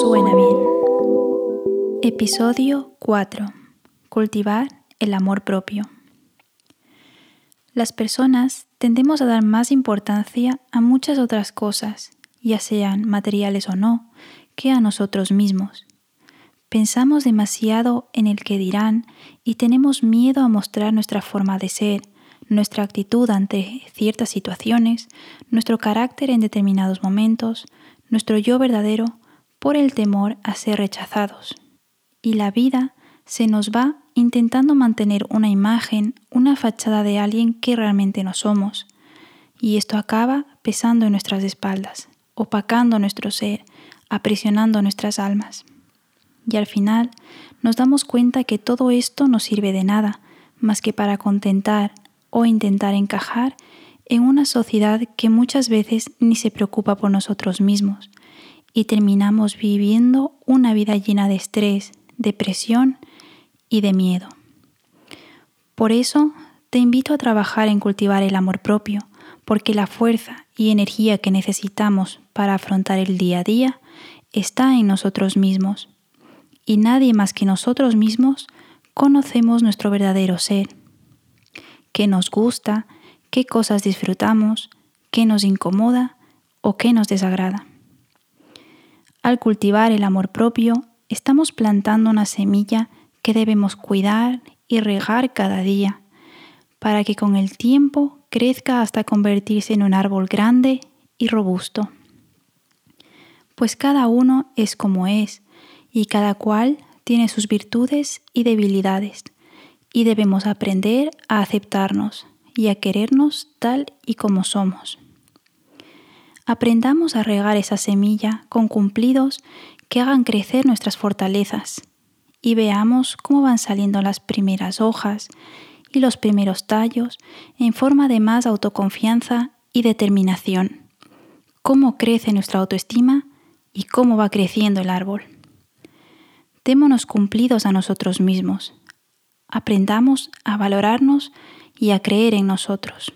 Suena bien. Episodio 4. Cultivar el amor propio. Las personas tendemos a dar más importancia a muchas otras cosas, ya sean materiales o no, que a nosotros mismos. Pensamos demasiado en el que dirán y tenemos miedo a mostrar nuestra forma de ser, nuestra actitud ante ciertas situaciones, nuestro carácter en determinados momentos, nuestro yo verdadero, por el temor a ser rechazados. Y la vida se nos va intentando mantener una imagen, una fachada de alguien que realmente no somos. Y esto acaba pesando en nuestras espaldas, opacando nuestro ser, aprisionando nuestras almas. Y al final nos damos cuenta que todo esto no sirve de nada más que para contentar o intentar encajar en una sociedad que muchas veces ni se preocupa por nosotros mismos y terminamos viviendo una vida llena de estrés, depresión y de miedo. Por eso te invito a trabajar en cultivar el amor propio, porque la fuerza y energía que necesitamos para afrontar el día a día está en nosotros mismos. Y nadie más que nosotros mismos conocemos nuestro verdadero ser. Qué nos gusta, qué cosas disfrutamos, qué nos incomoda o qué nos desagrada. Al cultivar el amor propio, estamos plantando una semilla que debemos cuidar y regar cada día, para que con el tiempo crezca hasta convertirse en un árbol grande y robusto. Pues cada uno es como es, y cada cual tiene sus virtudes y debilidades, y debemos aprender a aceptarnos y a querernos tal y como somos. Aprendamos a regar esa semilla con cumplidos que hagan crecer nuestras fortalezas y veamos cómo van saliendo las primeras hojas y los primeros tallos en forma de más autoconfianza y determinación, cómo crece nuestra autoestima y cómo va creciendo el árbol. Démonos cumplidos a nosotros mismos, aprendamos a valorarnos y a creer en nosotros.